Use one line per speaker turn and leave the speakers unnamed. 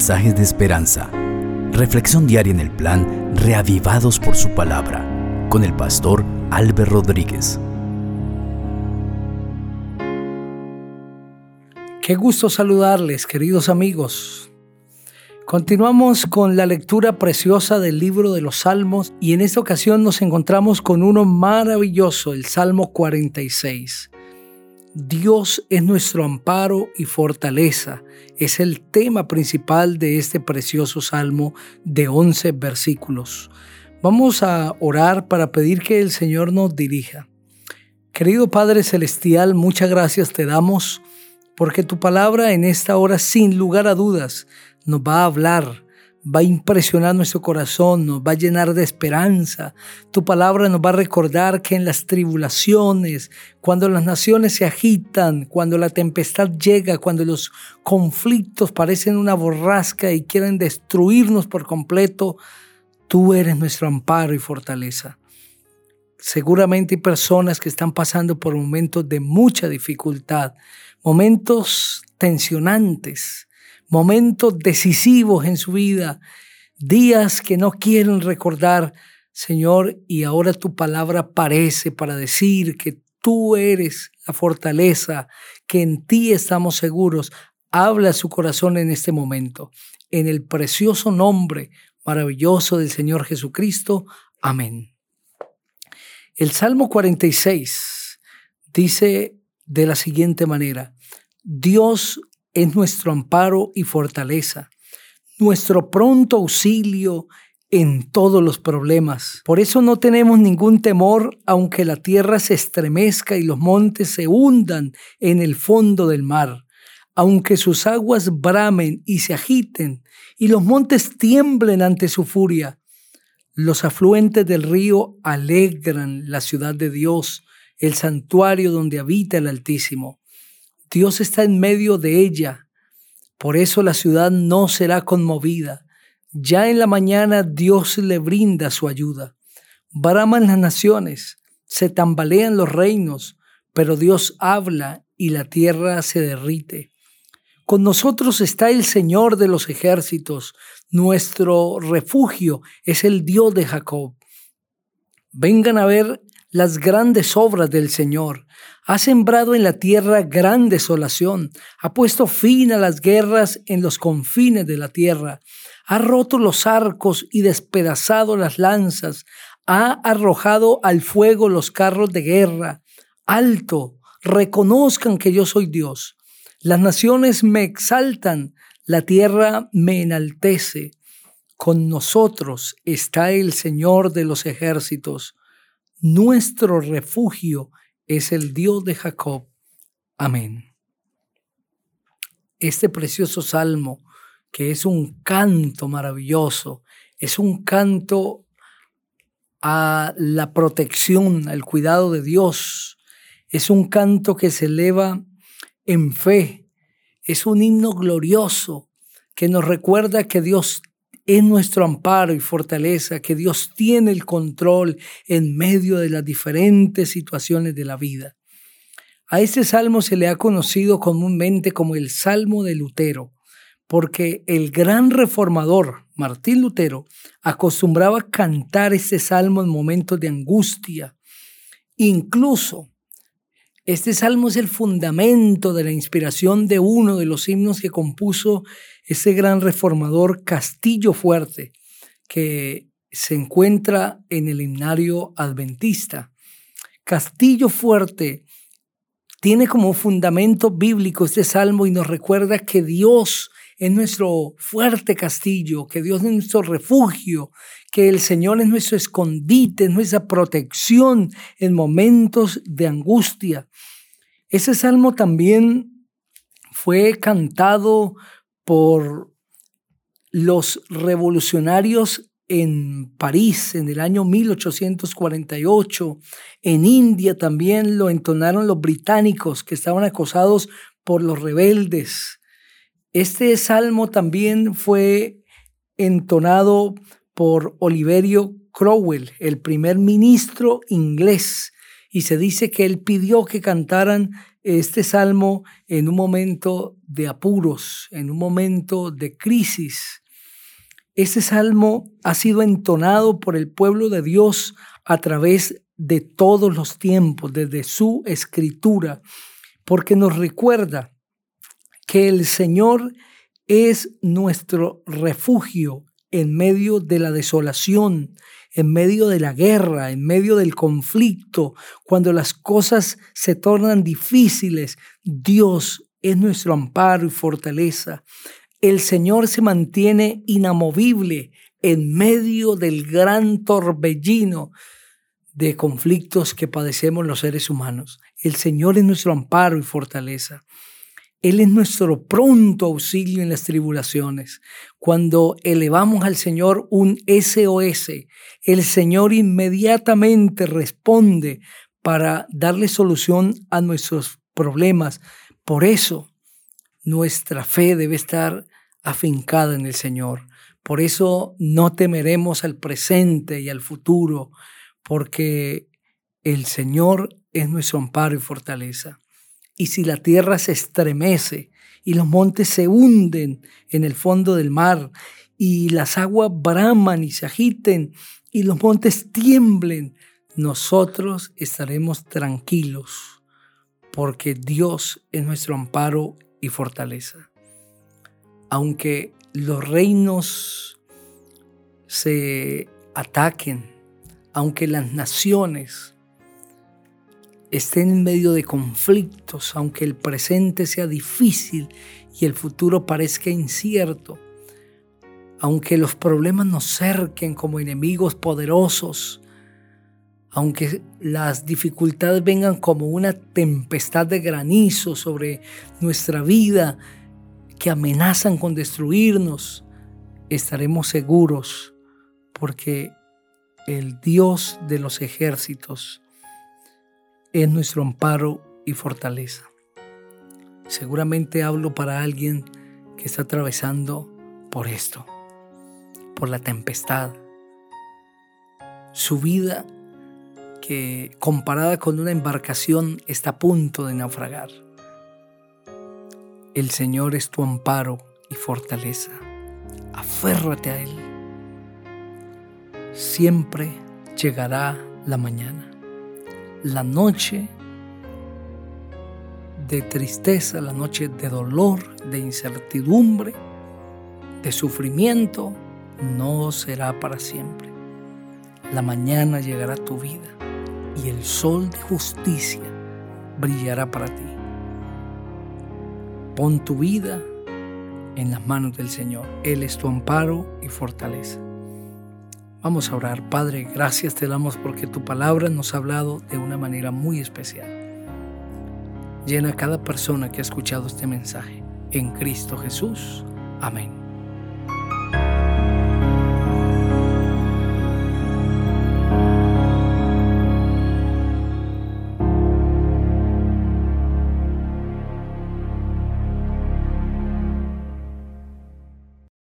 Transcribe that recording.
mensajes de esperanza. Reflexión diaria en el plan Reavivados por su palabra con el pastor Álvaro Rodríguez.
Qué gusto saludarles, queridos amigos. Continuamos con la lectura preciosa del libro de los Salmos y en esta ocasión nos encontramos con uno maravilloso, el Salmo 46. Dios es nuestro amparo y fortaleza. Es el tema principal de este precioso salmo de 11 versículos. Vamos a orar para pedir que el Señor nos dirija. Querido Padre Celestial, muchas gracias te damos porque tu palabra en esta hora sin lugar a dudas nos va a hablar, va a impresionar nuestro corazón, nos va a llenar de esperanza. Tu palabra nos va a recordar que en las tribulaciones, cuando las naciones se agitan, cuando la tempestad llega, cuando los conflictos parecen una borrasca y quieren destruirnos por completo, tú eres nuestro amparo y fortaleza. Seguramente hay personas que están pasando por momentos de mucha dificultad, momentos tensionantes, momentos decisivos en su vida, días que no quieren recordar, Señor, y ahora tu palabra aparece para decir que tú eres la fortaleza, que en ti estamos seguros. Habla su corazón en este momento. En el precioso nombre maravilloso del Señor Jesucristo. Amén. El Salmo 46 dice de la siguiente manera, Dios es nuestro amparo y fortaleza, nuestro pronto auxilio en todos los problemas. Por eso no tenemos ningún temor aunque la tierra se estremezca y los montes se hundan en el fondo del mar, aunque sus aguas bramen y se agiten y los montes tiemblen ante su furia. Los afluentes del río alegran la ciudad de Dios, el santuario donde habita el Altísimo. Dios está en medio de ella. Por eso la ciudad no será conmovida. Ya en la mañana Dios le brinda su ayuda. Braman las naciones, se tambalean los reinos, pero Dios habla y la tierra se derrite. Con nosotros está el Señor de los ejércitos, nuestro refugio es el Dios de Jacob. Vengan a ver las grandes obras del Señor. Ha sembrado en la tierra gran desolación, ha puesto fin a las guerras en los confines de la tierra, ha roto los arcos y despedazado las lanzas, ha arrojado al fuego los carros de guerra. Alto, reconozcan que yo soy Dios. Las naciones me exaltan, la tierra me enaltece. Con nosotros está el Señor de los ejércitos. Nuestro refugio es el Dios de Jacob. Amén. Este precioso salmo, que es un canto maravilloso, es un canto a la protección, al cuidado de Dios, es un canto que se eleva en fe, es un himno glorioso que nos recuerda que Dios es nuestro amparo y fortaleza, que Dios tiene el control en medio de las diferentes situaciones de la vida. A este salmo se le ha conocido comúnmente como el Salmo de Lutero, porque el gran reformador Martín Lutero acostumbraba cantar este salmo en momentos de angustia. Incluso este salmo es el fundamento de la inspiración de uno de los himnos que compuso ese gran reformador Castillo Fuerte, que se encuentra en el himnario adventista. Castillo Fuerte tiene como fundamento bíblico este salmo y nos recuerda que Dios es nuestro fuerte castillo, que Dios es nuestro refugio, que el Señor es nuestro escondite, nuestra protección en momentos de angustia. Ese salmo también fue cantado por los revolucionarios en París en el año 1848. En India también lo entonaron los británicos que estaban acosados por los rebeldes. Este salmo también fue entonado por Oliverio Cromwell, el primer ministro inglés, y se dice que él pidió que cantaran este salmo en un momento de apuros, en un momento de crisis. Este salmo ha sido entonado por el pueblo de Dios a través de todos los tiempos, desde su escritura, porque nos recuerda que el Señor es nuestro refugio en medio de la desolación, en medio de la guerra, en medio del conflicto, cuando las cosas se tornan difíciles, Dios es nuestro amparo y fortaleza. El Señor se mantiene inamovible en medio del gran torbellino de conflictos que padecemos los seres humanos. El Señor es nuestro amparo y fortaleza. Él es nuestro pronto auxilio en las tribulaciones. Cuando elevamos al Señor un SOS, el Señor inmediatamente responde para darle solución a nuestros problemas. Por eso nuestra fe debe estar afincada en el Señor. Por eso no temeremos al presente y al futuro, porque el Señor es nuestro amparo y fortaleza. Y si la tierra se estremece y los montes se hunden en el fondo del mar y las aguas braman y se agiten y los montes tiemblen, nosotros estaremos tranquilos porque Dios es nuestro amparo y fortaleza. Aunque los reinos se ataquen, aunque las naciones estén en medio de conflictos, aunque el presente sea difícil y el futuro parezca incierto, aunque los problemas nos cerquen como enemigos poderosos, aunque las dificultades vengan como una tempestad de granizo sobre nuestra vida que amenazan con destruirnos, estaremos seguros porque el Dios de los ejércitos es nuestro amparo y fortaleza. Seguramente hablo para alguien que está atravesando por esto, por la tempestad. Su vida que comparada con una embarcación está a punto de naufragar. El Señor es tu amparo y fortaleza. Aférrate a Él. Siempre llegará la mañana la noche de tristeza, la noche de dolor, de incertidumbre, de sufrimiento, no será para siempre. La mañana llegará a tu vida y el sol de justicia brillará para ti. Pon tu vida en las manos del Señor. Él es tu amparo y fortaleza. Vamos a orar. Padre, gracias te damos porque tu palabra nos ha hablado de una manera muy especial. Llena a cada persona que ha escuchado este mensaje. En Cristo Jesús. Amén.